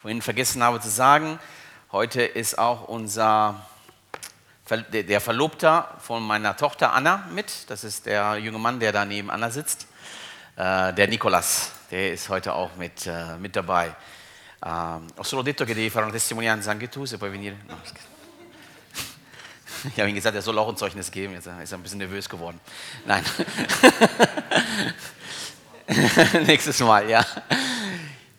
vorhin vergessen habe zu sagen, heute ist auch unser der Verlobter von meiner Tochter Anna mit. Das ist der junge Mann, der da neben Anna sitzt. Äh, der Nicolas, der ist heute auch mit, äh, mit dabei. Uh, ho solo detto che devi fare una testimonianza anche tu, se puoi venire. Ich habe ihm gesagt, er soll auch ein Zeugnis geben. Jetzt ist er ein bisschen nervös geworden. Nein. Nächstes Mal, ja.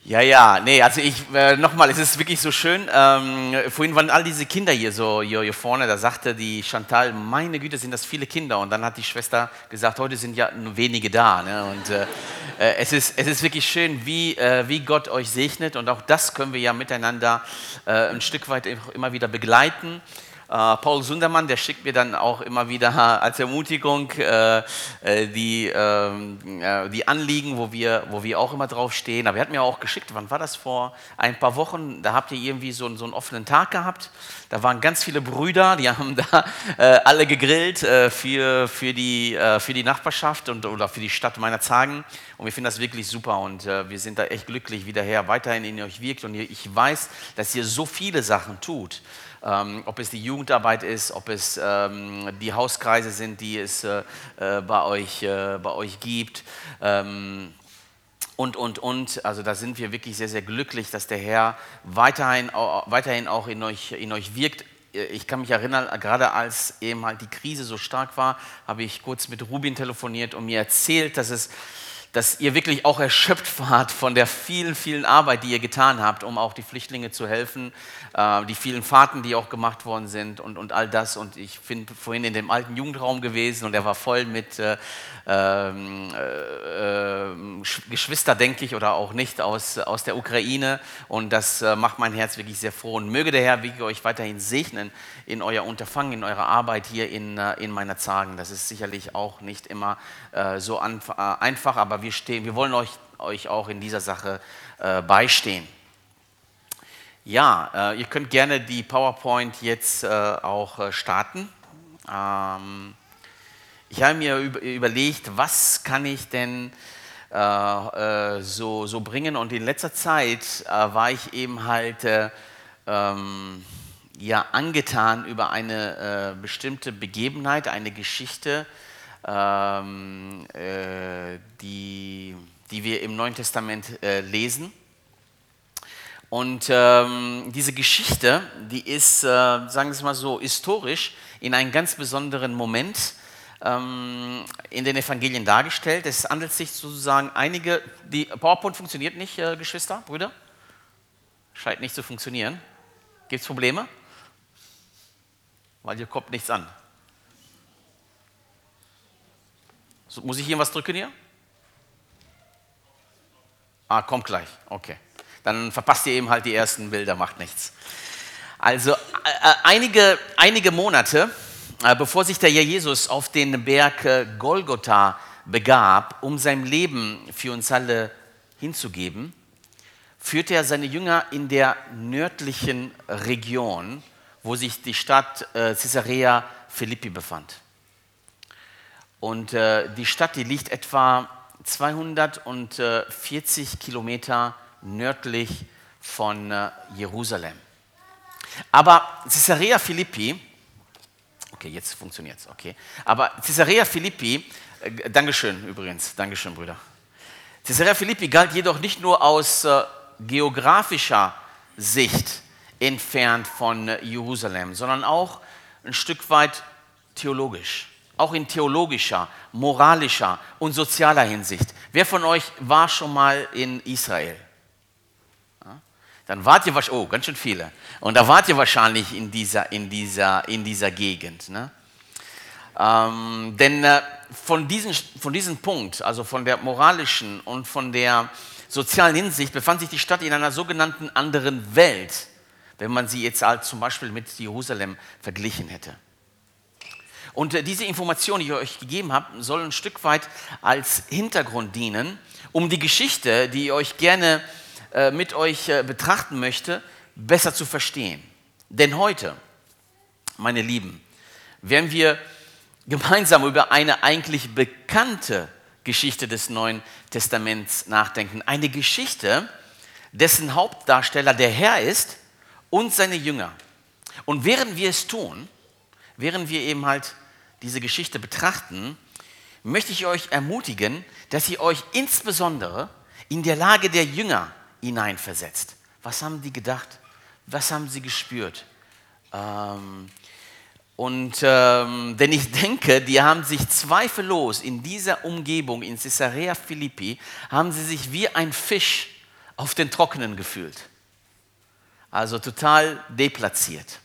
Ja, ja, nee, also ich, äh, nochmal, es ist wirklich so schön. Ähm, vorhin waren all diese Kinder hier so hier, hier, vorne, da sagte die Chantal, meine Güte, sind das viele Kinder. Und dann hat die Schwester gesagt, heute sind ja nur wenige da. Ne? Und äh, äh, es, ist, es ist wirklich schön, wie, äh, wie Gott euch segnet. Und auch das können wir ja miteinander äh, ein Stück weit immer wieder begleiten. Äh, Paul Sundermann, der schickt mir dann auch immer wieder als Ermutigung äh, äh, die, ähm, die Anliegen, wo wir, wo wir auch immer drauf stehen. Aber er hat mir auch geschickt, wann war das vor ein paar Wochen? Da habt ihr irgendwie so, so einen offenen Tag gehabt. Da waren ganz viele Brüder, die haben da alle gegrillt für, für, die, für die Nachbarschaft und, oder für die Stadt meiner Zagen. Und wir finden das wirklich super und wir sind da echt glücklich, wie der Herr weiterhin in euch wirkt. Und ich weiß, dass ihr so viele Sachen tut ähm, ob es die Jugendarbeit ist, ob es ähm, die Hauskreise sind, die es äh, äh, bei, euch, äh, bei euch gibt. Ähm, und, und, und. Also da sind wir wirklich sehr, sehr glücklich, dass der Herr weiterhin, weiterhin auch in euch, in euch wirkt. Ich kann mich erinnern, gerade als eben halt die Krise so stark war, habe ich kurz mit Rubin telefoniert und mir erzählt, dass es dass ihr wirklich auch erschöpft wart von der vielen, vielen Arbeit, die ihr getan habt, um auch die Flüchtlinge zu helfen, äh, die vielen Fahrten, die auch gemacht worden sind und, und all das. Und ich bin vorhin in dem alten Jugendraum gewesen und er war voll mit äh, ähm, äh, äh, Geschwister, denke ich, oder auch nicht, aus, aus der Ukraine. Und das äh, macht mein Herz wirklich sehr froh. Und möge der Herr wirklich euch weiterhin segnen in euer Unterfangen, in eurer Arbeit hier in, äh, in meiner Zagen. Das ist sicherlich auch nicht immer so einfach, aber wir, stehen, wir wollen euch, euch auch in dieser Sache äh, beistehen. Ja, äh, ihr könnt gerne die PowerPoint jetzt äh, auch äh, starten. Ähm, ich habe mir über, überlegt, was kann ich denn äh, äh, so, so bringen und in letzter Zeit war ich eben halt ähm, ja, angetan über eine bestimmte Begebenheit, eine Geschichte, ähm, äh, die, die wir im Neuen Testament äh, lesen. Und ähm, diese Geschichte, die ist, äh, sagen wir es mal so, historisch in einem ganz besonderen Moment ähm, in den Evangelien dargestellt. Es handelt sich sozusagen einige, die PowerPoint funktioniert nicht, äh, Geschwister, Brüder? Scheint nicht zu funktionieren. Gibt es Probleme? Weil hier kommt nichts an. So, muss ich hier was drücken hier? Ah, kommt gleich. Okay. Dann verpasst ihr eben halt die ersten Bilder, macht nichts. Also äh, äh einige, einige Monate, äh, bevor sich der Herr Jesus auf den Berg äh, Golgotha begab, um sein Leben für uns alle hinzugeben, führte er seine Jünger in der nördlichen Region, wo sich die Stadt äh, Caesarea Philippi befand. Und äh, die Stadt, die liegt etwa 240 Kilometer nördlich von äh, Jerusalem. Aber Caesarea Philippi, okay, jetzt funktioniert es, okay. Aber Caesarea Philippi, äh, Dankeschön übrigens, Dankeschön, Brüder. Caesarea Philippi galt jedoch nicht nur aus äh, geografischer Sicht entfernt von äh, Jerusalem, sondern auch ein Stück weit theologisch auch in theologischer, moralischer und sozialer Hinsicht. Wer von euch war schon mal in Israel? Dann wart ihr wahrscheinlich, oh, ganz schön viele. Und da wart ihr wahrscheinlich in dieser, in dieser, in dieser Gegend. Ne? Ähm, denn äh, von, diesen, von diesem Punkt, also von der moralischen und von der sozialen Hinsicht, befand sich die Stadt in einer sogenannten anderen Welt, wenn man sie jetzt halt zum Beispiel mit Jerusalem verglichen hätte. Und äh, diese Information, die ich euch gegeben habe, soll ein Stück weit als Hintergrund dienen, um die Geschichte, die ich euch gerne äh, mit euch äh, betrachten möchte, besser zu verstehen. Denn heute, meine Lieben, werden wir gemeinsam über eine eigentlich bekannte Geschichte des Neuen Testaments nachdenken. Eine Geschichte, dessen Hauptdarsteller der Herr ist und seine Jünger. Und während wir es tun, während wir eben halt diese Geschichte betrachten, möchte ich euch ermutigen, dass ihr euch insbesondere in der Lage der Jünger hineinversetzt. Was haben die gedacht? Was haben sie gespürt? Ähm, und ähm, denn ich denke, die haben sich zweifellos in dieser Umgebung, in Caesarea Philippi, haben sie sich wie ein Fisch auf den Trockenen gefühlt. Also total deplatziert.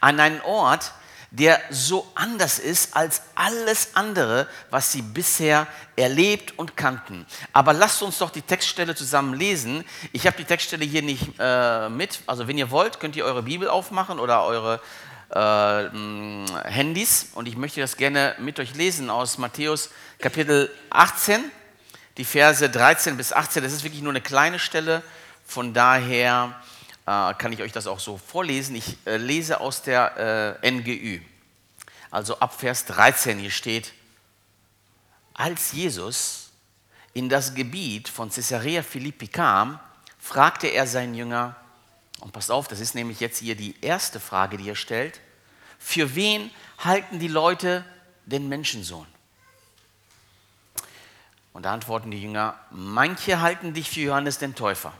An einen Ort, der so anders ist als alles andere, was sie bisher erlebt und kannten. Aber lasst uns doch die Textstelle zusammen lesen. Ich habe die Textstelle hier nicht äh, mit. Also wenn ihr wollt, könnt ihr eure Bibel aufmachen oder eure äh, Handys. Und ich möchte das gerne mit euch lesen aus Matthäus Kapitel 18, die Verse 13 bis 18. Das ist wirklich nur eine kleine Stelle. Von daher kann ich euch das auch so vorlesen. Ich äh, lese aus der äh, NGÜ. Also ab Vers 13 hier steht, als Jesus in das Gebiet von Caesarea Philippi kam, fragte er seinen Jünger, und passt auf, das ist nämlich jetzt hier die erste Frage, die er stellt, für wen halten die Leute den Menschensohn? Und da antworten die Jünger, manche halten dich für Johannes den Täufer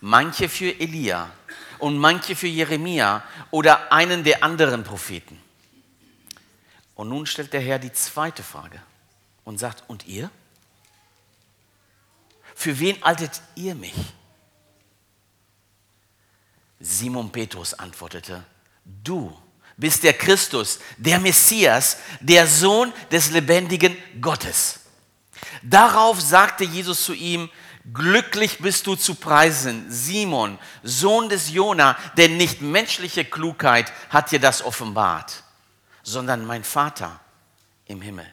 manche für Elia und manche für Jeremia oder einen der anderen Propheten. Und nun stellt der Herr die zweite Frage und sagt, und ihr? Für wen haltet ihr mich? Simon Petrus antwortete, du bist der Christus, der Messias, der Sohn des lebendigen Gottes. Darauf sagte Jesus zu ihm, Glücklich bist du zu preisen, Simon, Sohn des Jona, denn nicht menschliche Klugheit hat dir das offenbart, sondern mein Vater im Himmel.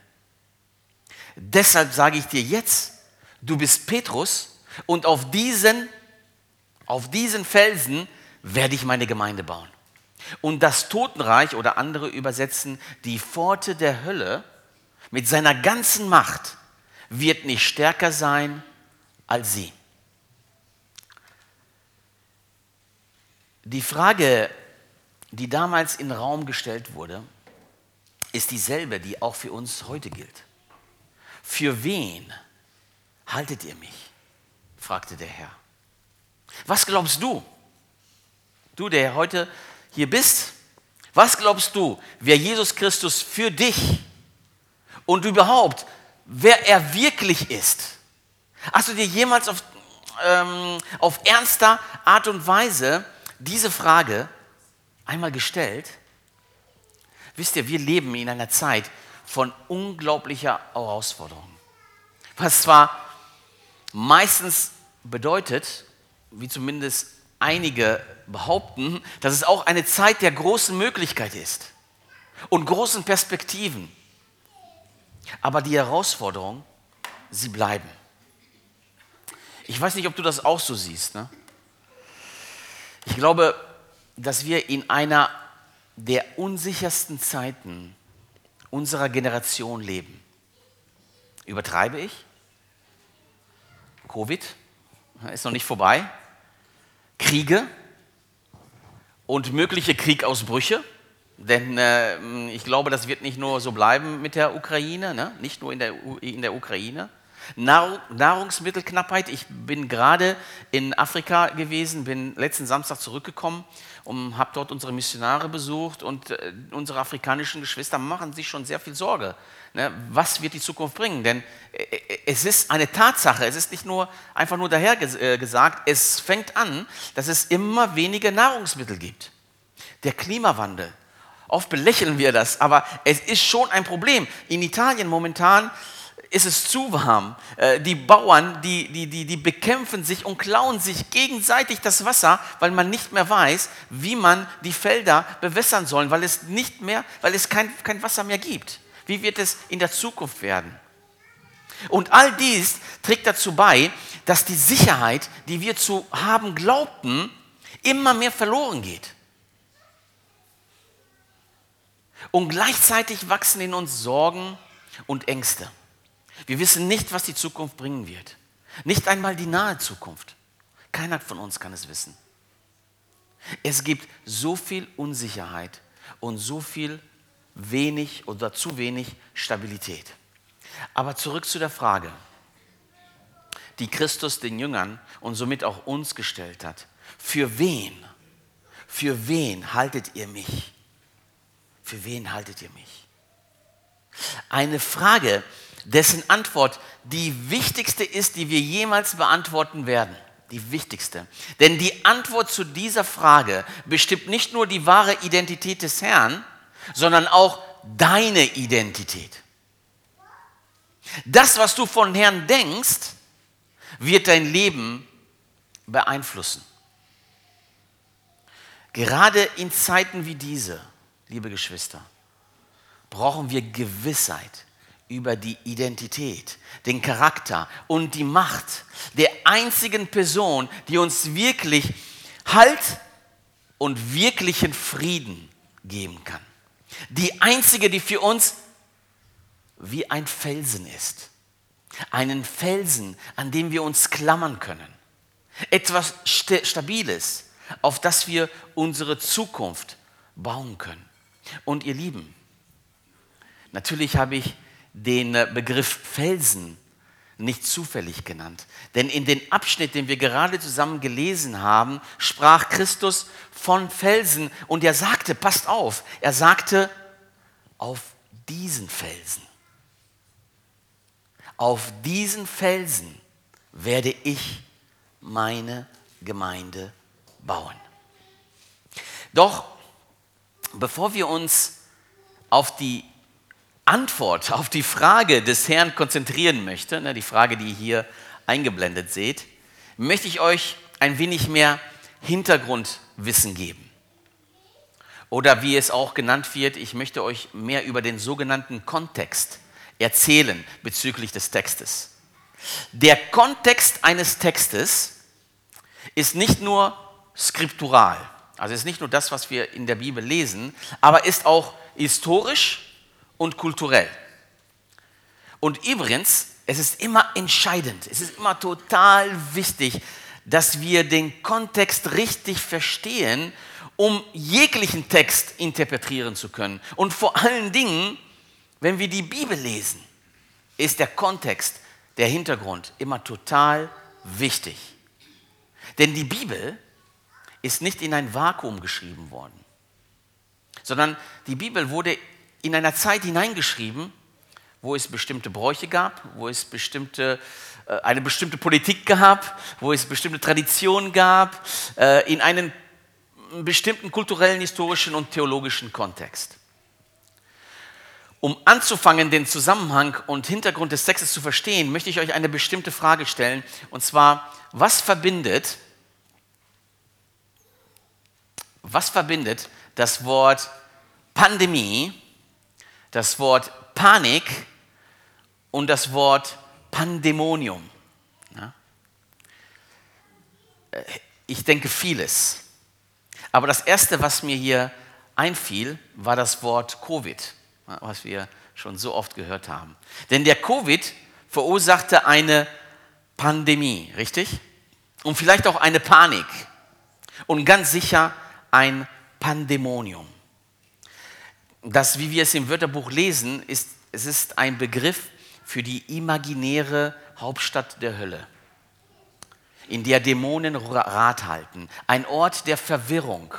Deshalb sage ich dir jetzt, du bist Petrus und auf diesen, auf diesen Felsen werde ich meine Gemeinde bauen. Und das Totenreich oder andere übersetzen, die Pforte der Hölle mit seiner ganzen Macht wird nicht stärker sein als sie. Die Frage, die damals in Raum gestellt wurde, ist dieselbe, die auch für uns heute gilt. Für wen haltet ihr mich? fragte der Herr. Was glaubst du? Du, der heute hier bist, was glaubst du, wer Jesus Christus für dich und überhaupt, wer er wirklich ist? Hast du dir jemals auf, ähm, auf ernster Art und Weise diese Frage einmal gestellt? Wisst ihr, wir leben in einer Zeit von unglaublicher Herausforderung. Was zwar meistens bedeutet, wie zumindest einige behaupten, dass es auch eine Zeit der großen Möglichkeit ist und großen Perspektiven. Aber die Herausforderungen, sie bleiben. Ich weiß nicht, ob du das auch so siehst. Ne? Ich glaube, dass wir in einer der unsichersten Zeiten unserer Generation leben. Übertreibe ich? Covid ist noch nicht vorbei. Kriege und mögliche Kriegausbrüche. Denn äh, ich glaube, das wird nicht nur so bleiben mit der Ukraine, ne? nicht nur in der, in der Ukraine. Nahrungsmittelknappheit. Ich bin gerade in Afrika gewesen, bin letzten Samstag zurückgekommen und habe dort unsere Missionare besucht und äh, unsere afrikanischen Geschwister machen sich schon sehr viel Sorge. Ne? Was wird die Zukunft bringen? Denn äh, äh, es ist eine Tatsache, es ist nicht nur einfach nur daher gesagt, es fängt an, dass es immer weniger Nahrungsmittel gibt. Der Klimawandel, Oft belächeln wir das, aber es ist schon ein Problem. In Italien momentan ist es zu warm. Äh, die Bauern, die, die, die, die bekämpfen sich und klauen sich gegenseitig das Wasser, weil man nicht mehr weiß, wie man die Felder bewässern soll, weil es nicht mehr, weil es kein, kein Wasser mehr gibt. Wie wird es in der Zukunft werden? Und all dies trägt dazu bei, dass die Sicherheit, die wir zu haben glaubten, immer mehr verloren geht. Und gleichzeitig wachsen in uns Sorgen und Ängste. Wir wissen nicht, was die Zukunft bringen wird. Nicht einmal die nahe Zukunft. Keiner von uns kann es wissen. Es gibt so viel Unsicherheit und so viel wenig oder zu wenig Stabilität. Aber zurück zu der Frage, die Christus den Jüngern und somit auch uns gestellt hat. Für wen, für wen haltet ihr mich? Für wen haltet ihr mich? Eine Frage, dessen Antwort die wichtigste ist, die wir jemals beantworten werden. Die wichtigste. Denn die Antwort zu dieser Frage bestimmt nicht nur die wahre Identität des Herrn, sondern auch deine Identität. Das, was du von Herrn denkst, wird dein Leben beeinflussen. Gerade in Zeiten wie diese, liebe Geschwister, brauchen wir Gewissheit über die Identität, den Charakter und die Macht der einzigen Person, die uns wirklich Halt und wirklichen Frieden geben kann. Die einzige, die für uns wie ein Felsen ist. Einen Felsen, an dem wir uns klammern können. Etwas Stabiles, auf das wir unsere Zukunft bauen können. Und ihr Lieben, natürlich habe ich den äh, Begriff Felsen nicht zufällig genannt. Denn in den Abschnitt, den wir gerade zusammen gelesen haben, sprach Christus von Felsen und er sagte, passt auf, er sagte, auf diesen Felsen, auf diesen Felsen werde ich meine Gemeinde bauen. Doch bevor wir uns auf die Antwort auf die Frage des Herrn konzentrieren möchte, ne, die Frage, die ihr hier eingeblendet seht, möchte ich euch ein wenig mehr Hintergrundwissen geben. Oder wie es auch genannt wird, ich möchte euch mehr über den sogenannten Kontext erzählen bezüglich des Textes. Der Kontext eines Textes ist nicht nur skriptural, also ist nicht nur das, was wir in der Bibel lesen, aber ist auch historisch und kulturell. Und übrigens, es ist immer entscheidend, es ist immer total wichtig, dass wir den Kontext richtig verstehen, um jeglichen Text interpretieren zu können. Und vor allen Dingen, wenn wir die Bibel lesen, ist der Kontext, der Hintergrund immer total wichtig. Denn die Bibel ist nicht in ein Vakuum geschrieben worden, sondern die Bibel wurde in einer Zeit hineingeschrieben, wo es bestimmte Bräuche gab, wo es bestimmte, äh, eine bestimmte Politik gab, wo es bestimmte Traditionen gab, äh, in einen bestimmten kulturellen, historischen und theologischen Kontext. Um anzufangen, den Zusammenhang und Hintergrund des Textes zu verstehen, möchte ich euch eine bestimmte Frage stellen, und zwar, was verbindet, was verbindet das Wort Pandemie das Wort Panik und das Wort Pandemonium. Ja? Äh, ich denke vieles. Aber das Erste, was mir hier einfiel, war das Wort Covid, was wir schon so oft gehört haben. Denn der Covid verursachte eine Pandemie, richtig? Und vielleicht auch eine Panik. Und ganz sicher ein Pandemonium das, wie wir es im Wörterbuch lesen, ist, es ist ein Begriff für die imaginäre Hauptstadt der Hölle, in der Dämonen Rat halten. Ein Ort der Verwirrung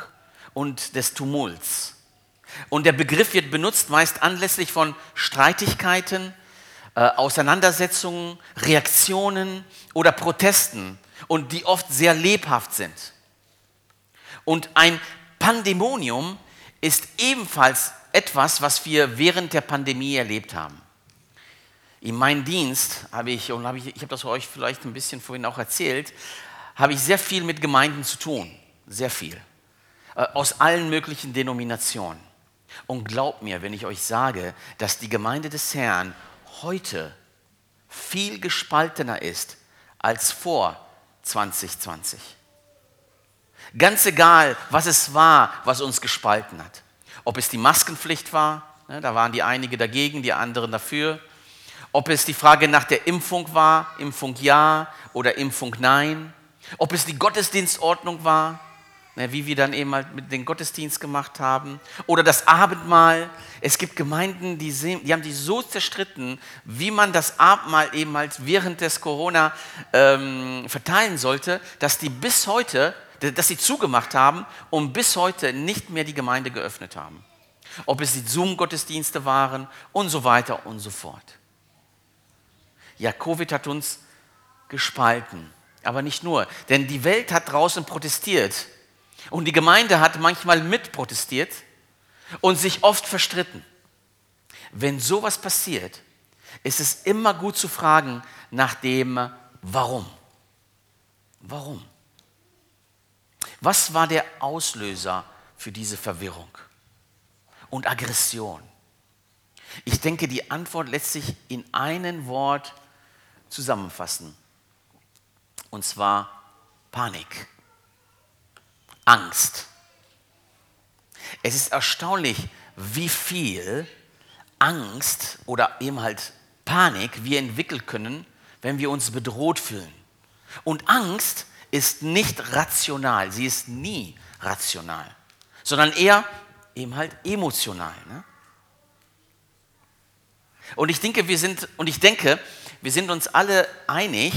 und des Tumults. Und der Begriff wird benutzt meist anlässlich von Streitigkeiten, äh, Auseinandersetzungen, Reaktionen oder Protesten und die oft sehr lebhaft sind. Und ein Pandemonium ist ebenfalls etwas, was wir während der Pandemie erlebt haben. In meinem Dienst habe ich, und habe ich, ich habe das euch vielleicht ein bisschen vorhin auch erzählt, habe ich sehr viel mit Gemeinden zu tun. Sehr viel. Äh, aus allen möglichen Denominationen. Und glaubt mir, wenn ich euch sage, dass die Gemeinde des Herrn heute viel gespaltener ist als vor 2020. Ganz egal, was es war, was uns gespalten hat ob es die Maskenpflicht war, ne, da waren die einige dagegen, die anderen dafür, ob es die Frage nach der Impfung war, Impfung ja oder Impfung nein, Ob es die Gottesdienstordnung war, ne, wie wir dann eben halt mit dem Gottesdienst gemacht haben, oder das Abendmahl. Es gibt Gemeinden, die, sehen, die haben sich so zerstritten, wie man das Abendmahl eben halt während des Corona ähm, verteilen sollte, dass die bis heute, dass sie zugemacht haben und bis heute nicht mehr die Gemeinde geöffnet haben. Ob es die Zoom-Gottesdienste waren und so weiter und so fort. Ja, Covid hat uns gespalten. Aber nicht nur, denn die Welt hat draußen protestiert und die Gemeinde hat manchmal mit protestiert und sich oft verstritten. Wenn sowas passiert, ist es immer gut zu fragen nach dem Warum. Warum? Was war der Auslöser für diese Verwirrung und Aggression? Ich denke, die Antwort lässt sich in einem Wort zusammenfassen. Und zwar Panik, Angst. Es ist erstaunlich, wie viel Angst oder eben halt Panik wir entwickeln können, wenn wir uns bedroht fühlen. Und Angst ist nicht rational, sie ist nie rational, sondern eher eben halt emotional. Ne? Und ich denke, wir sind, und ich denke, wir sind uns alle einig,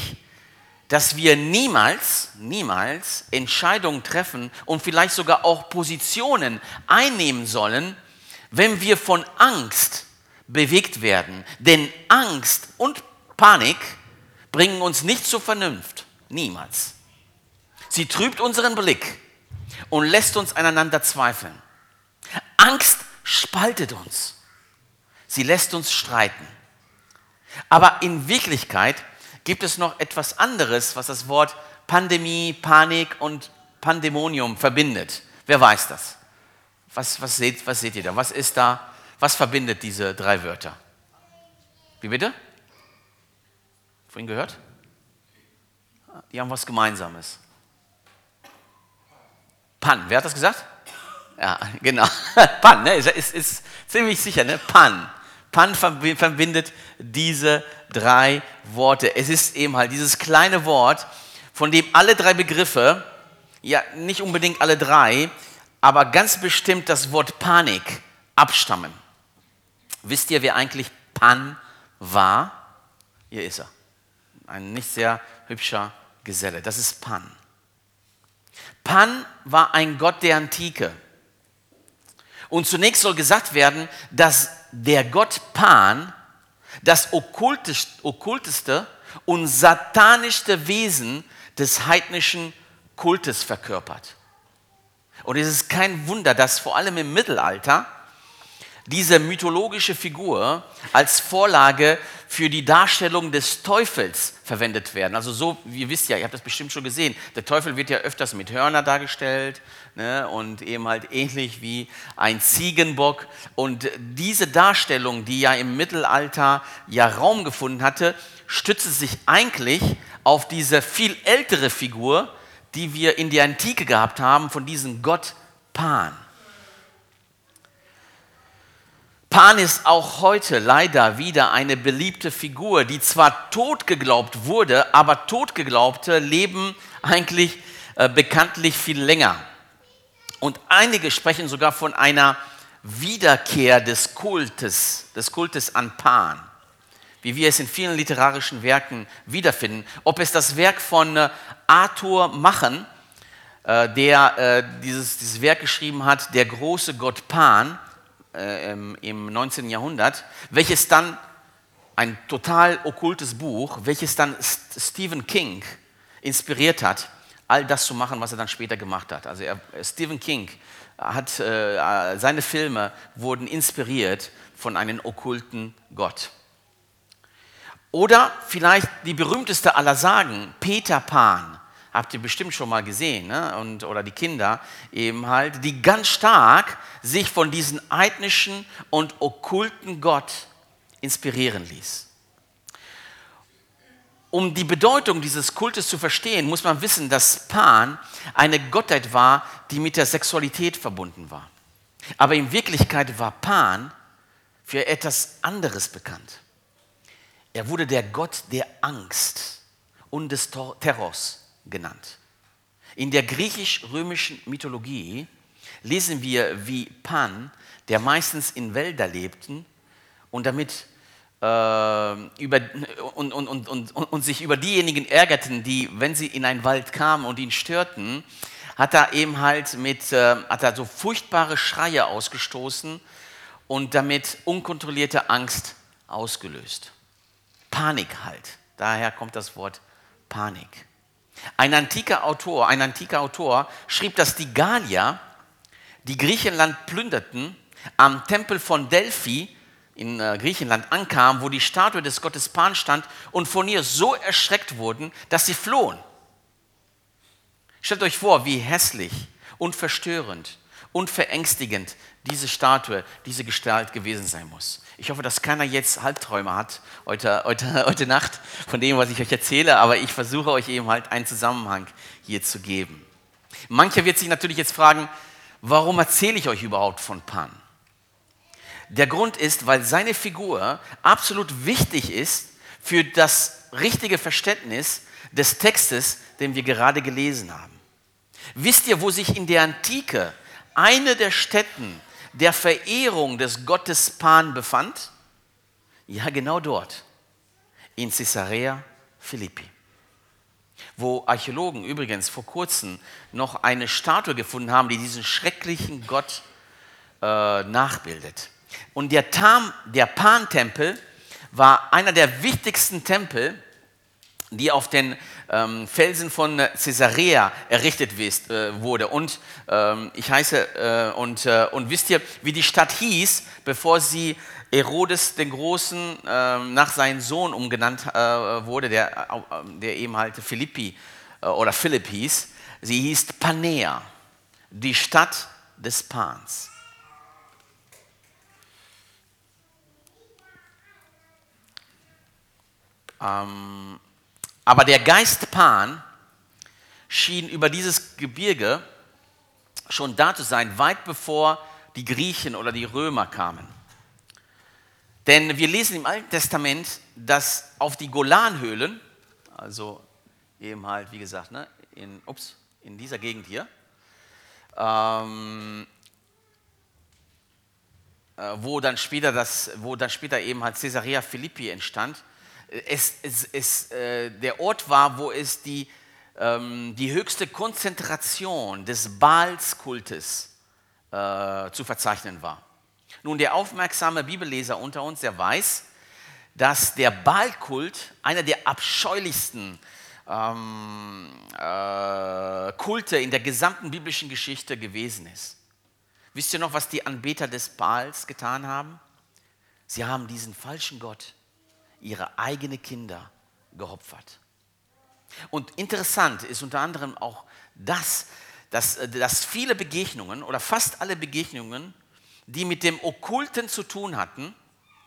dass wir niemals, niemals Entscheidungen treffen und vielleicht sogar auch Positionen einnehmen sollen, wenn wir von Angst bewegt werden. Denn Angst und Panik bringen uns nicht zur Vernunft. Niemals. Sie trübt unseren Blick und lässt uns aneinander zweifeln. Angst spaltet uns. Sie lässt uns streiten. Aber in Wirklichkeit gibt es noch etwas anderes, was das Wort Pandemie, Panik und Pandemonium verbindet. Wer weiß das? Was, was, seht, was seht ihr da? Was ist da? Was verbindet diese drei Wörter? Wie bitte? Vorhin gehört? Die haben was Gemeinsames. Pan, wer hat das gesagt? Ja, genau. Pan, ne? ist, ist, ist ziemlich sicher, ne? Pan. Pan verbindet diese drei Worte. Es ist eben halt dieses kleine Wort, von dem alle drei Begriffe, ja nicht unbedingt alle drei, aber ganz bestimmt das Wort Panik abstammen. Wisst ihr, wer eigentlich Pan war? Hier ist er. Ein nicht sehr hübscher Geselle. Das ist Pan. Pan war ein Gott der Antike. Und zunächst soll gesagt werden, dass der Gott Pan das okkulteste und satanischste Wesen des heidnischen Kultes verkörpert. Und es ist kein Wunder, dass vor allem im Mittelalter diese mythologische Figur als Vorlage für die Darstellung des Teufels verwendet werden. Also so, ihr wisst ja, ihr habt das bestimmt schon gesehen, der Teufel wird ja öfters mit Hörner dargestellt ne, und eben halt ähnlich wie ein Ziegenbock. Und diese Darstellung, die ja im Mittelalter ja Raum gefunden hatte, stützte sich eigentlich auf diese viel ältere Figur, die wir in der Antike gehabt haben, von diesem Gott Pan. Pan ist auch heute leider wieder eine beliebte Figur, die zwar tot geglaubt wurde, aber Totgeglaubte leben eigentlich äh, bekanntlich viel länger. Und einige sprechen sogar von einer Wiederkehr des Kultes, des Kultes an Pan, wie wir es in vielen literarischen Werken wiederfinden. Ob es das Werk von äh, Arthur Machen, äh, der äh, dieses, dieses Werk geschrieben hat, der große Gott Pan, äh, im 19. Jahrhundert, welches dann ein total okkultes Buch, welches dann Stephen King inspiriert hat, all das zu machen, was er dann später gemacht hat. Also er, Stephen King hat äh, seine Filme wurden inspiriert von einem okkulten Gott. Oder vielleicht die berühmteste aller Sagen, Peter Pan habt ihr bestimmt schon mal gesehen, ne? Und, oder die Kinder eben halt, die ganz stark sich von diesem heidnischen und okkulten Gott inspirieren ließ. Um die Bedeutung dieses Kultes zu verstehen, muss man wissen, dass Pan eine Gottheit war, die mit der Sexualität verbunden war. Aber in Wirklichkeit war Pan für etwas anderes bekannt. Er wurde der Gott der Angst und des Terrors genannt. In der griechisch-römischen Mythologie lesen wir, wie Pan, der meistens in Wäldern lebten und damit äh, über, und, und, und, und, und sich über diejenigen ärgerten, die, wenn sie in einen Wald kamen und ihn störten, hat er eben halt mit, äh, hat er so furchtbare Schreie ausgestoßen und damit unkontrollierte Angst ausgelöst. Panik halt. Daher kommt das Wort Panik. Ein antiker Autor, ein antiker Autor schrieb, dass die Gallier, die Griechenland plünderten, am Tempel von Delphi in äh, Griechenland ankamen, wo die Statue des Gottes Pan stand und von ihr so erschreckt wurden, dass sie flohen. Stellt euch vor, wie hässlich und verstörend und verängstigend diese Statue, diese Gestalt gewesen sein muss. Ich hoffe, dass keiner jetzt Halbträume hat heute, heute, heute Nacht von dem, was ich euch erzähle, aber ich versuche euch eben halt einen Zusammenhang hier zu geben. Mancher wird sich natürlich jetzt fragen, warum erzähle ich euch überhaupt von Pan? Der Grund ist, weil seine Figur absolut wichtig ist für das richtige Verständnis des Textes, den wir gerade gelesen haben. Wisst ihr, wo sich in der Antike eine der Stätten der Verehrung des Gottes Pan befand? Ja, genau dort, in Caesarea Philippi. Wo Archäologen übrigens vor kurzem noch eine Statue gefunden haben, die diesen schrecklichen Gott äh, nachbildet. Und der, der Pan-Tempel war einer der wichtigsten Tempel, die auf den ähm, Felsen von Caesarea errichtet ist, äh, wurde. Und ähm, ich heiße, äh, und, äh, und wisst ihr, wie die Stadt hieß, bevor sie Herodes den Großen ähm, nach seinem Sohn umgenannt äh, wurde, der, äh, der eben halt Philippi äh, oder Philipp hieß? Sie hieß Panea, die Stadt des Pans. Ähm, aber der Geist Pan schien über dieses Gebirge schon da zu sein, weit bevor die Griechen oder die Römer kamen. Denn wir lesen im Alten Testament, dass auf die Golanhöhlen, also eben halt, wie gesagt, ne, in, ups, in dieser Gegend hier, ähm, äh, wo, dann später das, wo dann später eben halt Caesarea Philippi entstand, es, es, es äh, der Ort war, wo es die, ähm, die höchste Konzentration des Baalskultes äh, zu verzeichnen war. Nun, der aufmerksame Bibelleser unter uns, der weiß, dass der Baalkult einer der abscheulichsten ähm, äh, Kulte in der gesamten biblischen Geschichte gewesen ist. Wisst ihr noch, was die Anbeter des Baals getan haben? Sie haben diesen falschen Gott ihre eigenen Kinder geopfert. Und interessant ist unter anderem auch das, dass, äh, dass viele Begegnungen oder fast alle Begegnungen, die mit dem Okkulten zu tun hatten,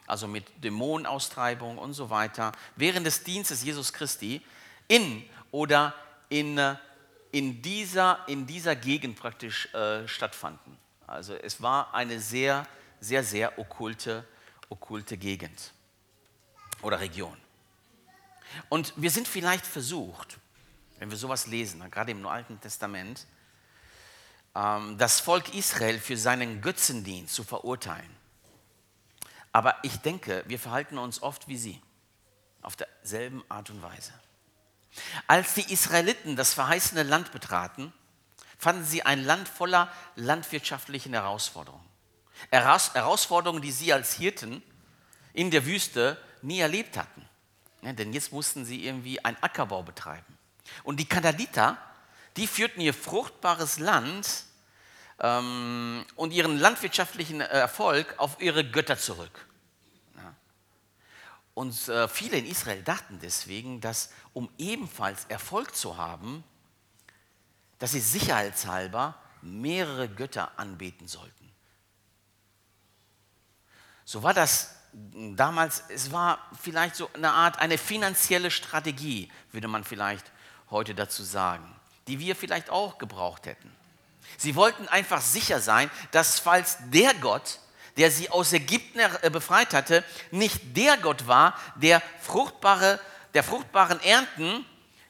also mit Dämonenaustreibung und so weiter, während des Dienstes Jesus Christi in oder in, äh, in, dieser, in dieser Gegend praktisch äh, stattfanden. Also es war eine sehr, sehr, sehr okkulte, okkulte Gegend oder Region. Und wir sind vielleicht versucht, wenn wir sowas lesen, gerade im Alten Testament, ähm, das Volk Israel für seinen Götzendienst zu verurteilen. Aber ich denke, wir verhalten uns oft wie sie, auf derselben Art und Weise. Als die Israeliten das verheißene Land betraten, fanden sie ein Land voller landwirtschaftlichen Herausforderungen. Herausforderungen, die sie als Hirten in der Wüste nie erlebt hatten. Ja, denn jetzt mussten sie irgendwie einen Ackerbau betreiben. Und die Kanaditer, die führten ihr fruchtbares Land ähm, und ihren landwirtschaftlichen äh, Erfolg auf ihre Götter zurück. Ja. Und äh, viele in Israel dachten deswegen, dass um ebenfalls Erfolg zu haben, dass sie sicherheitshalber mehrere Götter anbeten sollten. So war das damals, es war vielleicht so eine Art, eine finanzielle Strategie, würde man vielleicht heute dazu sagen, die wir vielleicht auch gebraucht hätten. Sie wollten einfach sicher sein, dass falls der Gott, der sie aus Ägypten äh, befreit hatte, nicht der Gott war, der fruchtbare, der fruchtbaren Ernten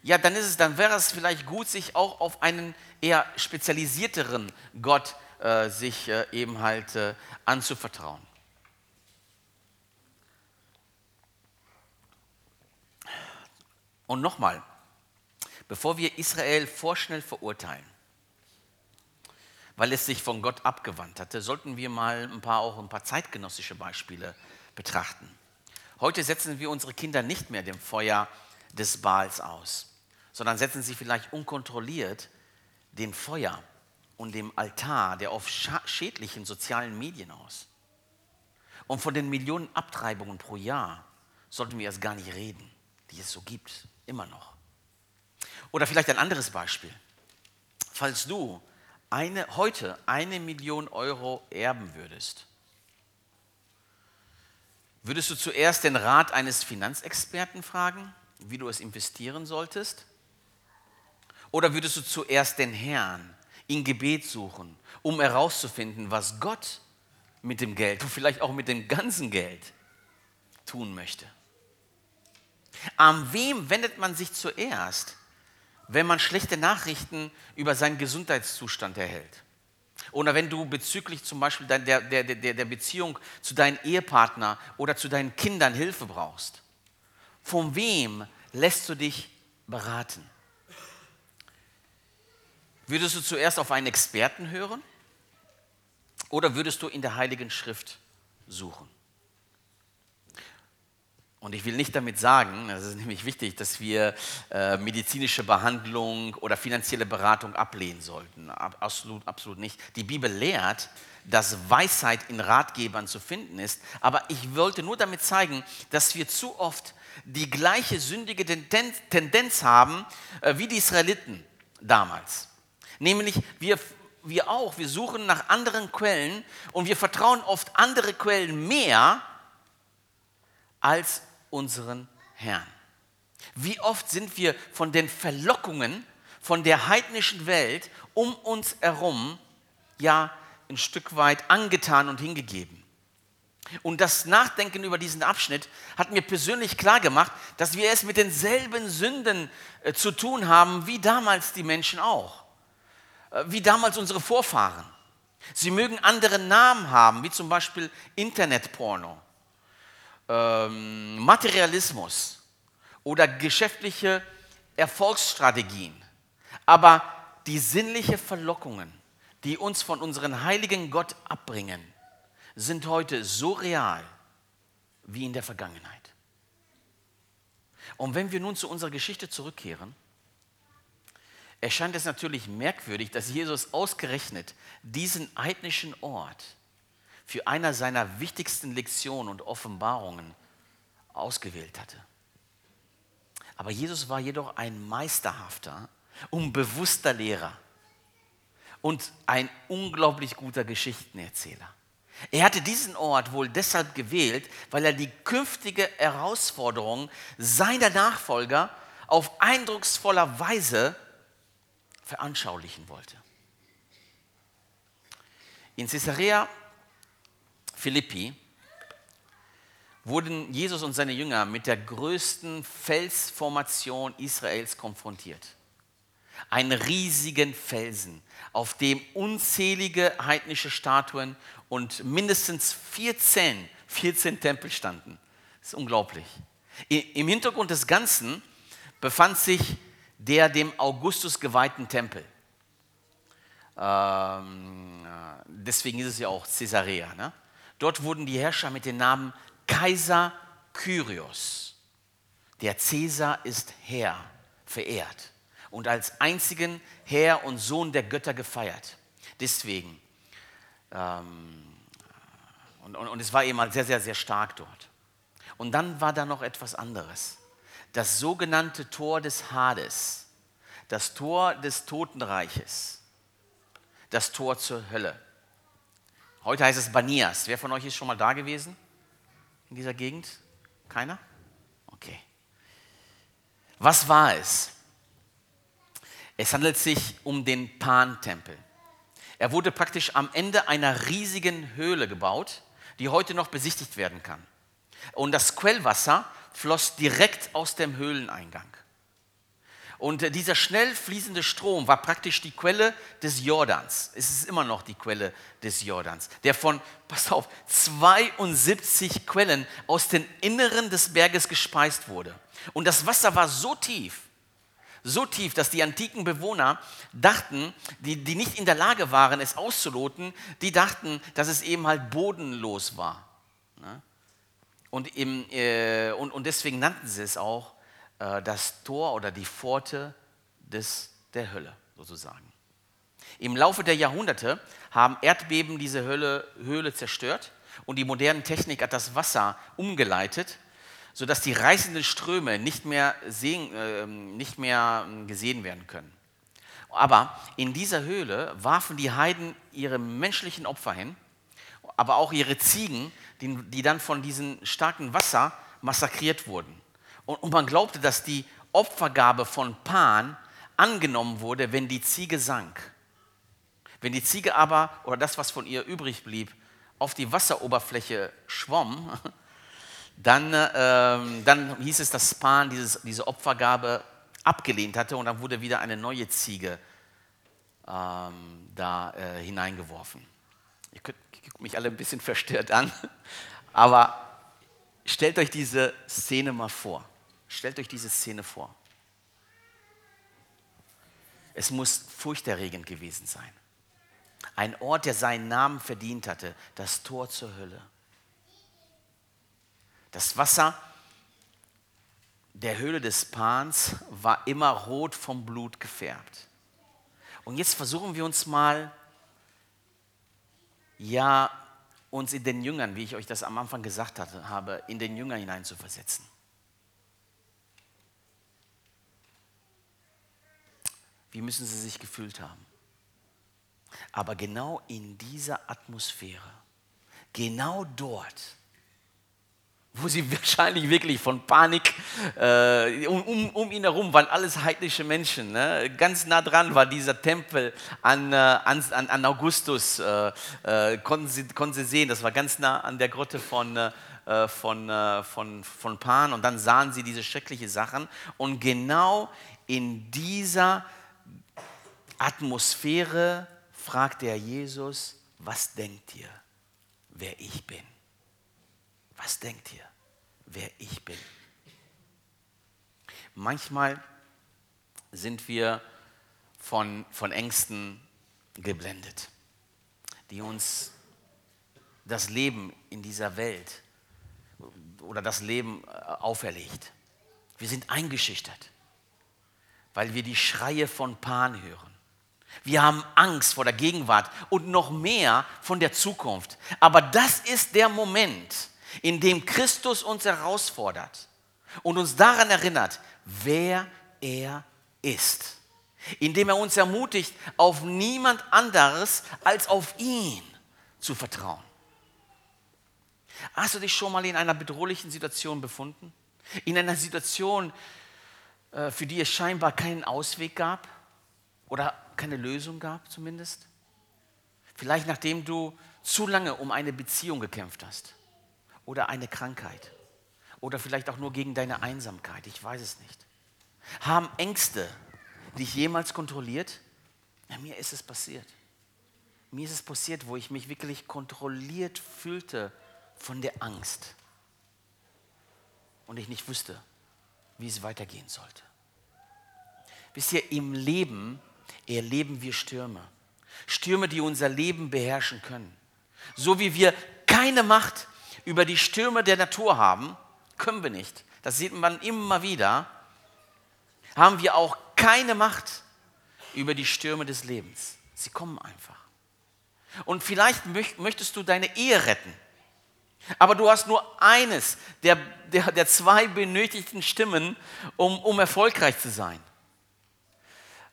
ja, dann ist es, dann wäre es vielleicht gut, sich auch auf einen eher spezialisierteren Gott äh, sich äh, eben halt äh, anzuvertrauen. Und nochmal, bevor wir Israel vorschnell verurteilen, weil es sich von Gott abgewandt hatte, sollten wir mal ein paar auch ein paar zeitgenössische Beispiele betrachten. Heute setzen wir unsere Kinder nicht mehr dem Feuer des Baals aus, sondern setzen sie vielleicht unkontrolliert dem Feuer und dem Altar der oft schädlichen sozialen Medien aus. Und von den Millionen Abtreibungen pro Jahr sollten wir erst gar nicht reden, die es so gibt, immer noch. Oder vielleicht ein anderes Beispiel. Falls du eine, heute eine Million Euro erben würdest, würdest du zuerst den Rat eines Finanzexperten fragen, wie du es investieren solltest? Oder würdest du zuerst den Herrn in Gebet suchen, um herauszufinden, was Gott mit dem Geld und vielleicht auch mit dem ganzen Geld tun möchte? An wem wendet man sich zuerst, wenn man schlechte Nachrichten über seinen Gesundheitszustand erhält. Oder wenn du bezüglich zum Beispiel der, der, der, der Beziehung zu deinem Ehepartner oder zu deinen Kindern Hilfe brauchst. Von wem lässt du dich beraten? Würdest du zuerst auf einen Experten hören oder würdest du in der Heiligen Schrift suchen? Und ich will nicht damit sagen, das ist nämlich wichtig, dass wir äh, medizinische Behandlung oder finanzielle Beratung ablehnen sollten. Absolut, absolut nicht. Die Bibel lehrt, dass Weisheit in Ratgebern zu finden ist. Aber ich wollte nur damit zeigen, dass wir zu oft die gleiche sündige Tendenz haben äh, wie die Israeliten damals. Nämlich wir, wir auch, wir suchen nach anderen Quellen und wir vertrauen oft andere Quellen mehr als unseren Herrn. Wie oft sind wir von den Verlockungen von der heidnischen Welt um uns herum ja ein Stück weit angetan und hingegeben. Und das Nachdenken über diesen Abschnitt hat mir persönlich klar gemacht, dass wir es mit denselben Sünden äh, zu tun haben, wie damals die Menschen auch, äh, wie damals unsere Vorfahren. Sie mögen andere Namen haben, wie zum Beispiel Internetporno ähm, Materialismus oder geschäftliche Erfolgsstrategien. Aber die sinnlichen Verlockungen, die uns von unserem heiligen Gott abbringen, sind heute so real wie in der Vergangenheit. Und wenn wir nun zu unserer Geschichte zurückkehren, erscheint es natürlich merkwürdig, dass Jesus ausgerechnet diesen heidnischen Ort für einer seiner wichtigsten Lektionen und Offenbarungen ausgewählt hatte. Aber Jesus war jedoch ein meisterhafter und bewusster Lehrer und ein unglaublich guter Geschichtenerzähler. Er hatte diesen Ort wohl deshalb gewählt, weil er die künftige Herausforderung seiner Nachfolger auf eindrucksvoller Weise veranschaulichen wollte. In Caesarea Philippi wurden Jesus und seine Jünger mit der größten Felsformation Israels konfrontiert. Einen riesigen Felsen, auf dem unzählige heidnische Statuen und mindestens 14, 14 Tempel standen. Das ist unglaublich. Im Hintergrund des Ganzen befand sich der dem Augustus geweihten Tempel. Ähm, deswegen ist es ja auch Caesarea. Ne? Dort wurden die Herrscher mit dem Namen Kaiser Kyrios. Der Cäsar ist Herr, verehrt und als einzigen Herr und Sohn der Götter gefeiert. Deswegen, ähm, und, und, und es war eben mal sehr, sehr, sehr stark dort. Und dann war da noch etwas anderes. Das sogenannte Tor des Hades, das Tor des Totenreiches, das Tor zur Hölle. Heute heißt es Banias. Wer von euch ist schon mal da gewesen in dieser Gegend? Keiner? Okay. Was war es? Es handelt sich um den Pan-Tempel. Er wurde praktisch am Ende einer riesigen Höhle gebaut, die heute noch besichtigt werden kann. Und das Quellwasser floss direkt aus dem Höhleneingang. Und äh, dieser schnell fließende Strom war praktisch die Quelle des Jordans. Es ist immer noch die Quelle des Jordans, der von, pass auf, 72 Quellen aus dem Inneren des Berges gespeist wurde. Und das Wasser war so tief, so tief, dass die antiken Bewohner dachten, die, die nicht in der Lage waren, es auszuloten, die dachten, dass es eben halt bodenlos war. Ne? Und, im, äh, und, und deswegen nannten sie es auch äh, das Tor oder die Pforte des, der Hölle sozusagen. Im Laufe der Jahrhunderte haben Erdbeben diese Höhle, Höhle zerstört und die moderne Technik hat das Wasser umgeleitet, sodass die reißenden Ströme nicht mehr, sehen, äh, nicht mehr ähm, gesehen werden können. Aber in dieser Höhle warfen die Heiden ihre menschlichen Opfer hin, aber auch ihre Ziegen, die, die dann von diesem starken Wasser massakriert wurden. Und, und man glaubte, dass die Opfergabe von Pan angenommen wurde, wenn die Ziege sank. Wenn die Ziege aber oder das, was von ihr übrig blieb, auf die Wasseroberfläche schwamm, dann, äh, dann hieß es, dass Pan dieses, diese Opfergabe abgelehnt hatte und dann wurde wieder eine neue Ziege ähm, da äh, hineingeworfen. Ihr könnt, guckt mich alle ein bisschen verstört an, aber stellt euch diese Szene mal vor. Stellt euch diese Szene vor. Es muss furchterregend gewesen sein. Ein Ort, der seinen Namen verdient hatte, das Tor zur Hölle. Das Wasser der Höhle des Pans war immer rot vom Blut gefärbt. Und jetzt versuchen wir uns mal, ja, uns in den Jüngern, wie ich euch das am Anfang gesagt hatte, habe, in den Jünger hineinzuversetzen. Wie müssen sie sich gefühlt haben? Aber genau in dieser Atmosphäre, genau dort, wo sie wahrscheinlich wirklich von Panik äh, um, um, ihn herum waren alles heidnische Menschen. Ne? Ganz nah dran war dieser Tempel an, äh, an, an Augustus, äh, äh, konnten, sie, konnten sie sehen, das war ganz nah an der Grotte von, äh, von, äh, von, von Pan und dann sahen sie diese schrecklichen Sachen und genau in dieser Atmosphäre fragt er Jesus, was denkt ihr, wer ich bin? Was denkt ihr, wer ich bin? Manchmal sind wir von, von Ängsten geblendet, die uns das Leben in dieser Welt oder das Leben äh, auferlegt. Wir sind eingeschüchtert, weil wir die Schreie von Pan hören. Wir haben Angst vor der Gegenwart und noch mehr von der Zukunft. Aber das ist der Moment, in dem Christus uns herausfordert und uns daran erinnert, wer er ist. Indem er uns ermutigt, auf niemand anderes als auf ihn zu vertrauen. Hast du dich schon mal in einer bedrohlichen Situation befunden? In einer Situation, äh, für die es scheinbar keinen Ausweg gab? Oder keine Lösung gab zumindest? Vielleicht nachdem du zu lange um eine Beziehung gekämpft hast oder eine Krankheit oder vielleicht auch nur gegen deine Einsamkeit, ich weiß es nicht. Haben Ängste dich jemals kontrolliert? Ja, mir ist es passiert. Mir ist es passiert, wo ich mich wirklich kontrolliert fühlte von der Angst und ich nicht wusste, wie es weitergehen sollte. Wisst ihr, im Leben erleben wir Stürme. Stürme, die unser Leben beherrschen können. So wie wir keine Macht über die Stürme der Natur haben, können wir nicht. Das sieht man immer wieder. Haben wir auch keine Macht über die Stürme des Lebens. Sie kommen einfach. Und vielleicht möchtest du deine Ehe retten. Aber du hast nur eines der, der, der zwei benötigten Stimmen, um, um erfolgreich zu sein.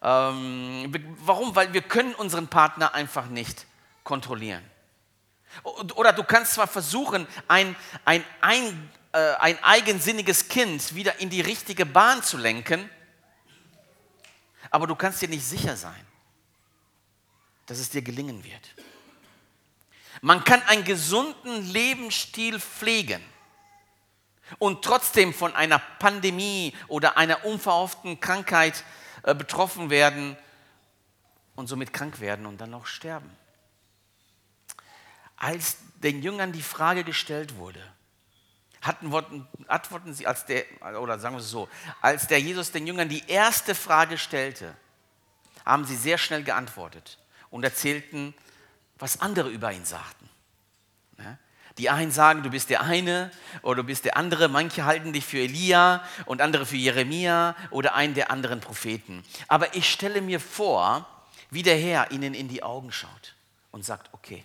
Ähm, warum? Weil wir können unseren Partner einfach nicht kontrollieren. Oder du kannst zwar versuchen, ein, ein, ein, äh, ein eigensinniges Kind wieder in die richtige Bahn zu lenken, aber du kannst dir nicht sicher sein, dass es dir gelingen wird. Man kann einen gesunden Lebensstil pflegen und trotzdem von einer Pandemie oder einer unverhofften Krankheit äh, betroffen werden und somit krank werden und dann auch sterben. Als den Jüngern die Frage gestellt wurde, hatten, antworten sie, als der, oder sagen wir es so, als der Jesus den Jüngern die erste Frage stellte, haben sie sehr schnell geantwortet und erzählten, was andere über ihn sagten. Die einen sagen, du bist der eine oder du bist der andere. Manche halten dich für Elia und andere für Jeremia oder einen der anderen Propheten. Aber ich stelle mir vor, wie der Herr ihnen in die Augen schaut und sagt, okay,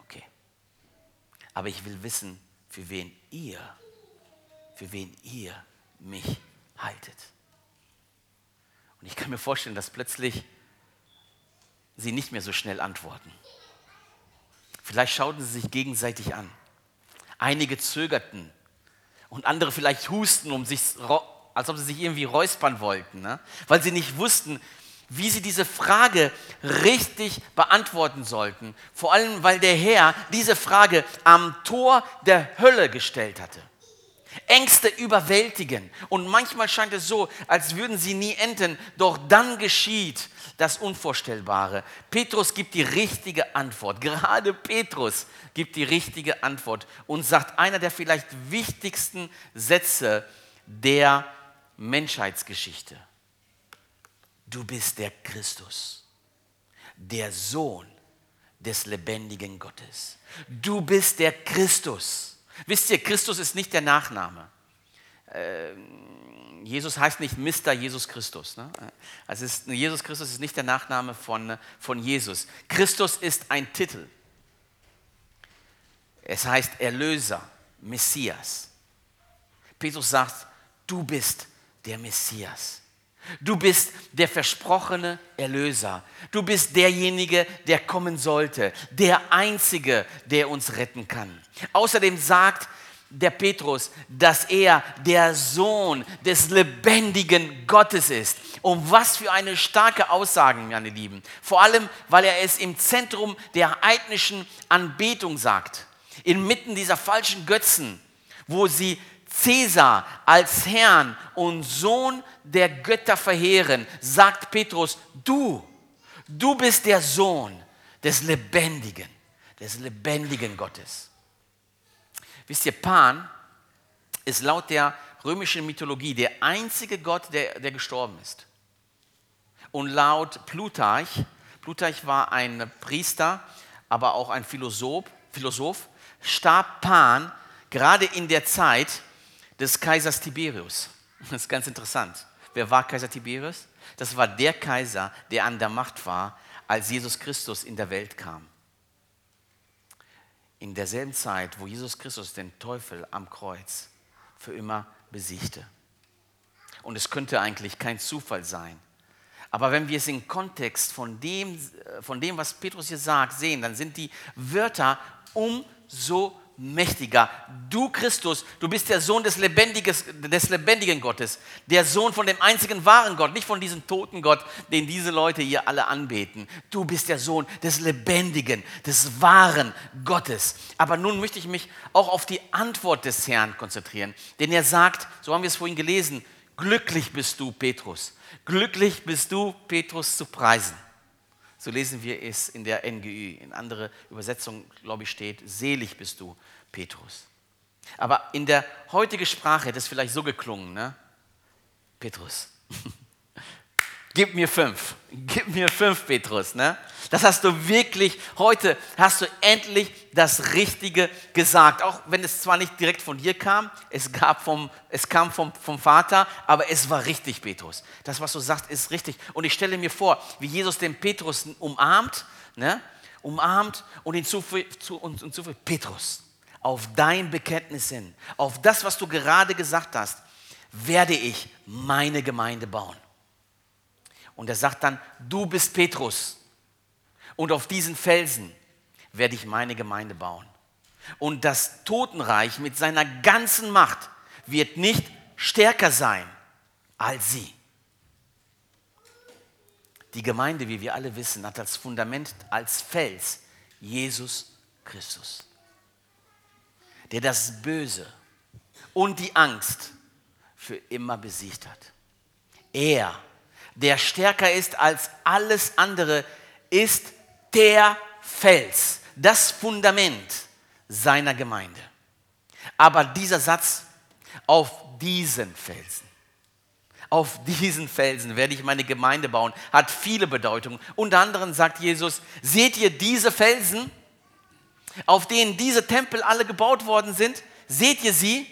okay. Aber ich will wissen, für wen ihr, für wen ihr mich haltet. Und ich kann mir vorstellen, dass plötzlich sie nicht mehr so schnell antworten. Vielleicht schauten sie sich gegenseitig an. Einige zögerten und andere vielleicht husten, um sich, als ob sie sich irgendwie räuspern wollten, ne? weil sie nicht wussten, wie sie diese Frage richtig beantworten sollten. Vor allem, weil der Herr diese Frage am Tor der Hölle gestellt hatte. Ängste überwältigen. Und manchmal scheint es so, als würden sie nie enden. Doch dann geschieht das Unvorstellbare. Petrus gibt die richtige Antwort. Gerade Petrus gibt die richtige Antwort und sagt einer der vielleicht wichtigsten Sätze der Menschheitsgeschichte. Du bist der Christus, der Sohn des lebendigen Gottes. Du bist der Christus. Wisst ihr, Christus ist nicht der Nachname. Ähm, Jesus heißt nicht Mr. Jesus Christus. Ne? Also ist, Jesus Christus ist nicht der Nachname von, von Jesus. Christus ist ein Titel. Es heißt Erlöser, Messias. Petrus sagt, du bist der Messias. Du bist der versprochene Erlöser. Du bist derjenige, der kommen sollte. Der Einzige, der uns retten kann. Außerdem sagt der Petrus, dass er der Sohn des lebendigen Gottes ist. Und was für eine starke Aussage, meine Lieben. Vor allem, weil er es im Zentrum der heidnischen Anbetung sagt. Inmitten dieser falschen Götzen, wo sie Cäsar als Herrn und Sohn der Götter verheeren, sagt Petrus, du, du bist der Sohn des Lebendigen, des lebendigen Gottes. Wisst ihr, Pan ist laut der römischen Mythologie der einzige Gott, der, der gestorben ist. Und laut Plutarch, Plutarch war ein Priester, aber auch ein Philosoph, Philosoph starb Pan gerade in der Zeit des Kaisers Tiberius. Das ist ganz interessant. Wer war Kaiser Tiberius? Das war der Kaiser, der an der Macht war, als Jesus Christus in der Welt kam in derselben Zeit, wo Jesus Christus den Teufel am Kreuz für immer besiegte. Und es könnte eigentlich kein Zufall sein. Aber wenn wir es im Kontext von dem, von dem, was Petrus hier sagt, sehen, dann sind die Wörter umso mächtiger. Du Christus, du bist der Sohn des, des lebendigen Gottes, der Sohn von dem einzigen wahren Gott, nicht von diesem toten Gott, den diese Leute hier alle anbeten. Du bist der Sohn des lebendigen, des wahren Gottes. Aber nun möchte ich mich auch auf die Antwort des Herrn konzentrieren, denn er sagt, so haben wir es vorhin gelesen, glücklich bist du, Petrus. Glücklich bist du, Petrus, zu preisen. So lesen wir es in der NGÜ. In andere Übersetzung, glaube ich, steht, selig bist du, Petrus. Aber in der heutigen Sprache hätte es vielleicht so geklungen, ne? Petrus. Gib mir fünf. Gib mir fünf, Petrus. Ne? Das hast du wirklich, heute hast du endlich das Richtige gesagt. Auch wenn es zwar nicht direkt von dir kam, es, gab vom, es kam vom, vom Vater, aber es war richtig, Petrus. Das, was du sagst, ist richtig. Und ich stelle mir vor, wie Jesus den Petrus umarmt, ne? umarmt und ihn zufügt, zu, Petrus, auf dein Bekenntnis hin, auf das, was du gerade gesagt hast, werde ich meine Gemeinde bauen. Und er sagt dann, du bist Petrus. Und auf diesen Felsen werde ich meine Gemeinde bauen. Und das Totenreich mit seiner ganzen Macht wird nicht stärker sein als sie. Die Gemeinde, wie wir alle wissen, hat als Fundament, als Fels Jesus Christus, der das Böse und die Angst für immer besiegt hat. Er, der stärker ist als alles andere, ist der Fels, das Fundament seiner Gemeinde. Aber dieser Satz, auf diesen Felsen, auf diesen Felsen werde ich meine Gemeinde bauen, hat viele Bedeutungen. Unter anderem sagt Jesus, seht ihr diese Felsen, auf denen diese Tempel alle gebaut worden sind? Seht ihr sie?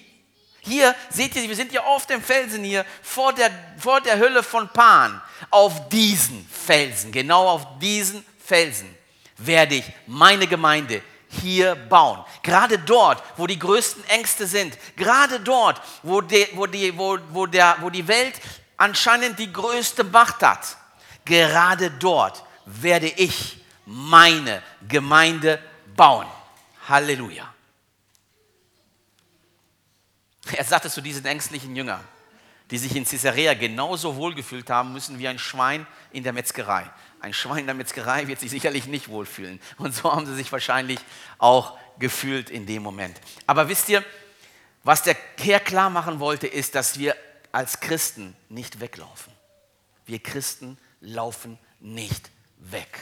Hier seht ihr, wir sind ja auf dem Felsen hier vor der, vor der Hölle von Pan. Auf diesen Felsen, genau auf diesen Felsen werde ich meine Gemeinde hier bauen. Gerade dort, wo die größten Ängste sind, gerade dort, wo die, wo die, wo, wo der, wo die Welt anscheinend die größte Macht hat, gerade dort werde ich meine Gemeinde bauen. Halleluja. Er sagte zu diesen ängstlichen Jüngern, die sich in Caesarea genauso wohlgefühlt haben müssen wie ein Schwein in der Metzgerei. Ein Schwein in der Metzgerei wird sich sicherlich nicht wohlfühlen. Und so haben sie sich wahrscheinlich auch gefühlt in dem Moment. Aber wisst ihr, was der Herr klar machen wollte, ist, dass wir als Christen nicht weglaufen. Wir Christen laufen nicht weg.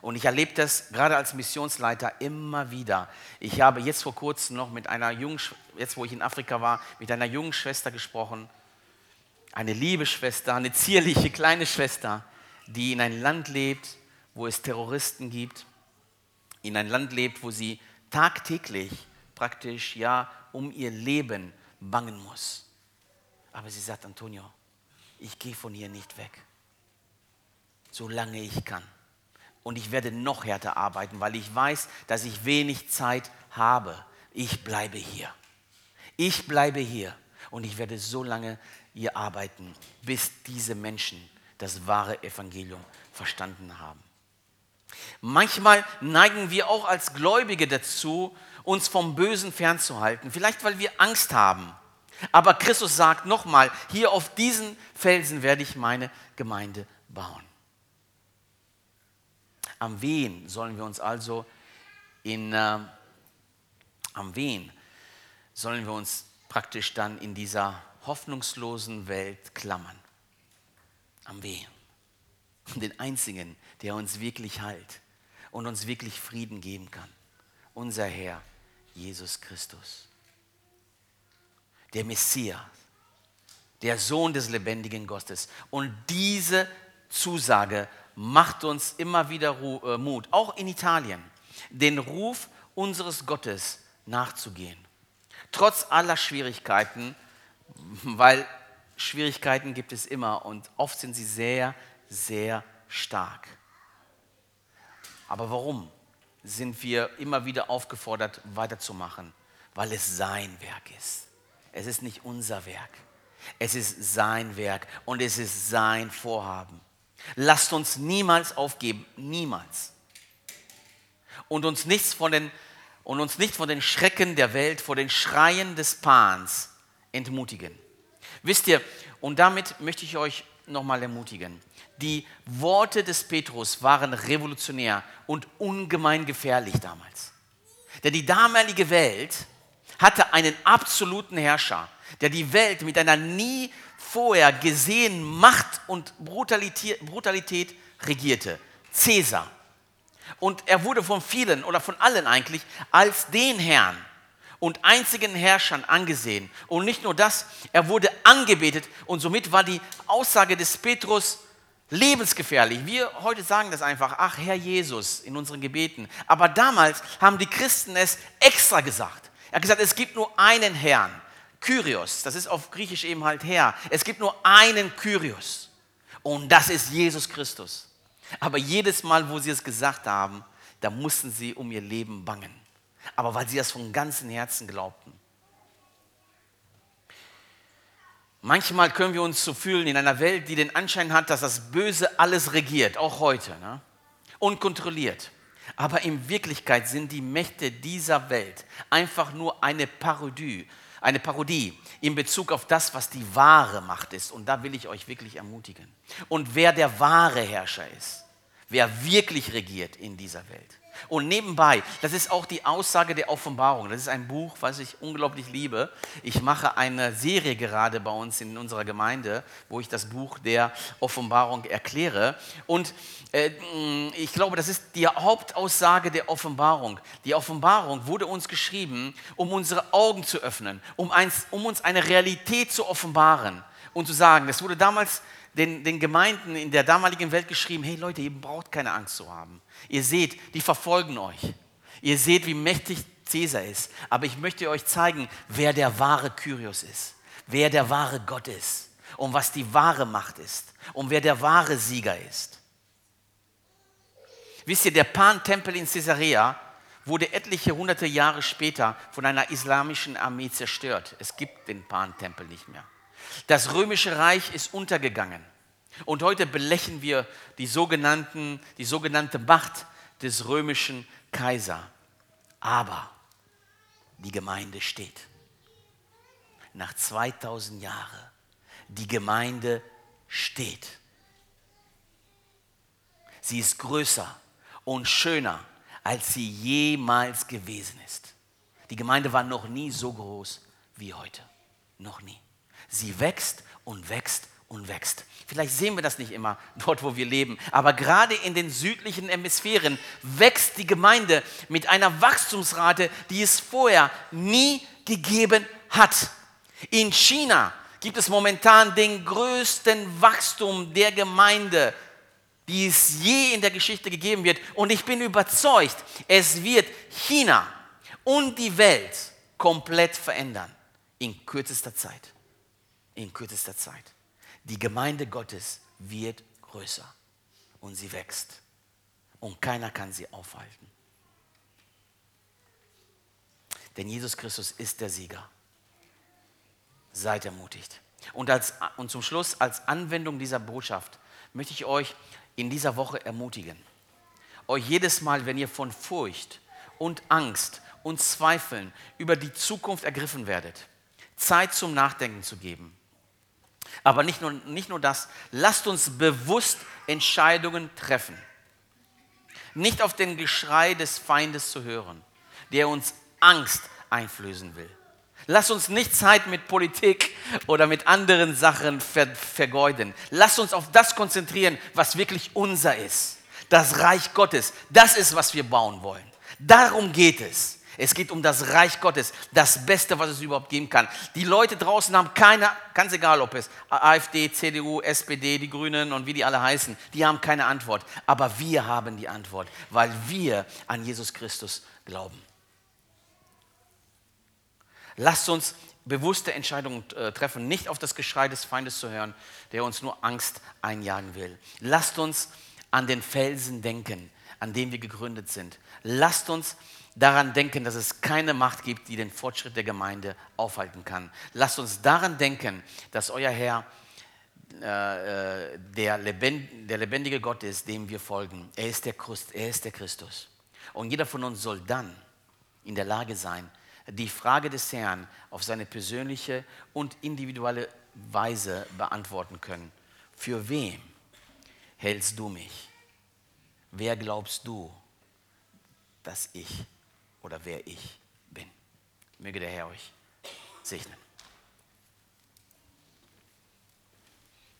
Und ich erlebe das gerade als Missionsleiter immer wieder. Ich habe jetzt vor kurzem noch mit einer jungen, jetzt wo ich in Afrika war, mit einer jungen Schwester gesprochen. Eine liebe Schwester, eine zierliche kleine Schwester, die in ein Land lebt, wo es Terroristen gibt, in ein Land lebt, wo sie tagtäglich praktisch ja um ihr Leben bangen muss. Aber sie sagt, Antonio, ich gehe von hier nicht weg, solange ich kann. Und ich werde noch härter arbeiten, weil ich weiß, dass ich wenig Zeit habe. Ich bleibe hier. Ich bleibe hier und ich werde so lange hier arbeiten, bis diese Menschen das wahre Evangelium verstanden haben. Manchmal neigen wir auch als Gläubige dazu, uns vom Bösen fernzuhalten, vielleicht weil wir Angst haben. Aber Christus sagt nochmal, hier auf diesen Felsen werde ich meine Gemeinde bauen. Am wen sollen wir uns also in, äh, am wen sollen wir uns praktisch dann in dieser hoffnungslosen Welt klammern? Am wen? Den einzigen, der uns wirklich heilt und uns wirklich Frieden geben kann. Unser Herr, Jesus Christus. Der Messias, der Sohn des lebendigen Gottes. Und diese Zusage macht uns immer wieder äh, Mut, auch in Italien, den Ruf unseres Gottes nachzugehen. Trotz aller Schwierigkeiten, weil Schwierigkeiten gibt es immer und oft sind sie sehr, sehr stark. Aber warum sind wir immer wieder aufgefordert, weiterzumachen? Weil es sein Werk ist. Es ist nicht unser Werk. Es ist sein Werk und es ist sein Vorhaben. Lasst uns niemals aufgeben, niemals. Und uns, nichts von den, und uns nicht von den Schrecken der Welt, vor den Schreien des Pans entmutigen. Wisst ihr, und damit möchte ich euch nochmal ermutigen. Die Worte des Petrus waren revolutionär und ungemein gefährlich damals. Denn die damalige Welt hatte einen absoluten Herrscher, der die Welt mit einer nie vorher gesehenen Macht und Brutalität, Brutalität regierte. Cäsar. Und er wurde von vielen oder von allen eigentlich als den Herrn und einzigen Herrschern angesehen. Und nicht nur das, er wurde angebetet und somit war die Aussage des Petrus lebensgefährlich. Wir heute sagen das einfach, ach Herr Jesus in unseren Gebeten. Aber damals haben die Christen es extra gesagt. Er hat gesagt, es gibt nur einen Herrn, Kyrios. Das ist auf Griechisch eben halt Herr. Es gibt nur einen Kyrios. Und das ist Jesus Christus. Aber jedes Mal, wo sie es gesagt haben, da mussten sie um ihr Leben bangen aber weil sie das von ganzem Herzen glaubten. Manchmal können wir uns so fühlen in einer Welt, die den Anschein hat, dass das Böse alles regiert, auch heute, ne? unkontrolliert. Aber in Wirklichkeit sind die Mächte dieser Welt einfach nur eine Parodie, eine Parodie in Bezug auf das, was die wahre Macht ist. Und da will ich euch wirklich ermutigen. Und wer der wahre Herrscher ist, wer wirklich regiert in dieser Welt. Und nebenbei, das ist auch die Aussage der Offenbarung. Das ist ein Buch, was ich unglaublich liebe. Ich mache eine Serie gerade bei uns in unserer Gemeinde, wo ich das Buch der Offenbarung erkläre. Und äh, ich glaube, das ist die Hauptaussage der Offenbarung. Die Offenbarung wurde uns geschrieben, um unsere Augen zu öffnen, um, eins, um uns eine Realität zu offenbaren und zu sagen, das wurde damals den, den Gemeinden in der damaligen Welt geschrieben, hey Leute, ihr braucht keine Angst zu haben. Ihr seht, die verfolgen euch. Ihr seht, wie mächtig Cäsar ist. Aber ich möchte euch zeigen, wer der wahre Kyrios ist, wer der wahre Gott ist und was die wahre Macht ist und wer der wahre Sieger ist. Wisst ihr, der Pan-Tempel in Caesarea wurde etliche hunderte Jahre später von einer islamischen Armee zerstört. Es gibt den Pan-Tempel nicht mehr. Das römische Reich ist untergegangen. Und heute belächeln wir die, sogenannten, die sogenannte Macht des römischen Kaisers. Aber die Gemeinde steht. Nach 2000 Jahren, die Gemeinde steht. Sie ist größer und schöner, als sie jemals gewesen ist. Die Gemeinde war noch nie so groß wie heute. Noch nie. Sie wächst und wächst und wächst. Vielleicht sehen wir das nicht immer dort, wo wir leben, aber gerade in den südlichen Hemisphären wächst die Gemeinde mit einer Wachstumsrate, die es vorher nie gegeben hat. In China gibt es momentan den größten Wachstum der Gemeinde, die es je in der Geschichte gegeben wird. Und ich bin überzeugt, es wird China und die Welt komplett verändern in kürzester Zeit in kürzester Zeit. Die Gemeinde Gottes wird größer und sie wächst und keiner kann sie aufhalten. Denn Jesus Christus ist der Sieger. Seid ermutigt. Und, als, und zum Schluss, als Anwendung dieser Botschaft, möchte ich euch in dieser Woche ermutigen, euch jedes Mal, wenn ihr von Furcht und Angst und Zweifeln über die Zukunft ergriffen werdet, Zeit zum Nachdenken zu geben aber nicht nur, nicht nur das, lasst uns bewusst Entscheidungen treffen. Nicht auf den Geschrei des Feindes zu hören, der uns Angst einflößen will. Lasst uns nicht Zeit mit Politik oder mit anderen Sachen ver vergeuden. Lasst uns auf das konzentrieren, was wirklich unser ist. Das Reich Gottes. Das ist, was wir bauen wollen. Darum geht es. Es geht um das Reich Gottes, das Beste, was es überhaupt geben kann. Die Leute draußen haben keine, ganz egal ob es AfD, CDU, SPD, die Grünen und wie die alle heißen, die haben keine Antwort. Aber wir haben die Antwort, weil wir an Jesus Christus glauben. Lasst uns bewusste Entscheidungen äh, treffen, nicht auf das Geschrei des Feindes zu hören, der uns nur Angst einjagen will. Lasst uns an den Felsen denken, an dem wir gegründet sind. Lasst uns daran denken, dass es keine Macht gibt, die den Fortschritt der Gemeinde aufhalten kann. Lasst uns daran denken, dass euer Herr äh, äh der, lebend, der, lebendige Gott ist, dem wir folgen. Er ist, der Christ, er ist der Christus. Und jeder von uns soll dann in der Lage sein, die Frage des Herrn auf seine persönliche und individuelle Weise beantworten können. Für wem hältst du mich? Wer glaubst du, dass ich oder wer ich bin. Möge der Herr euch segnen.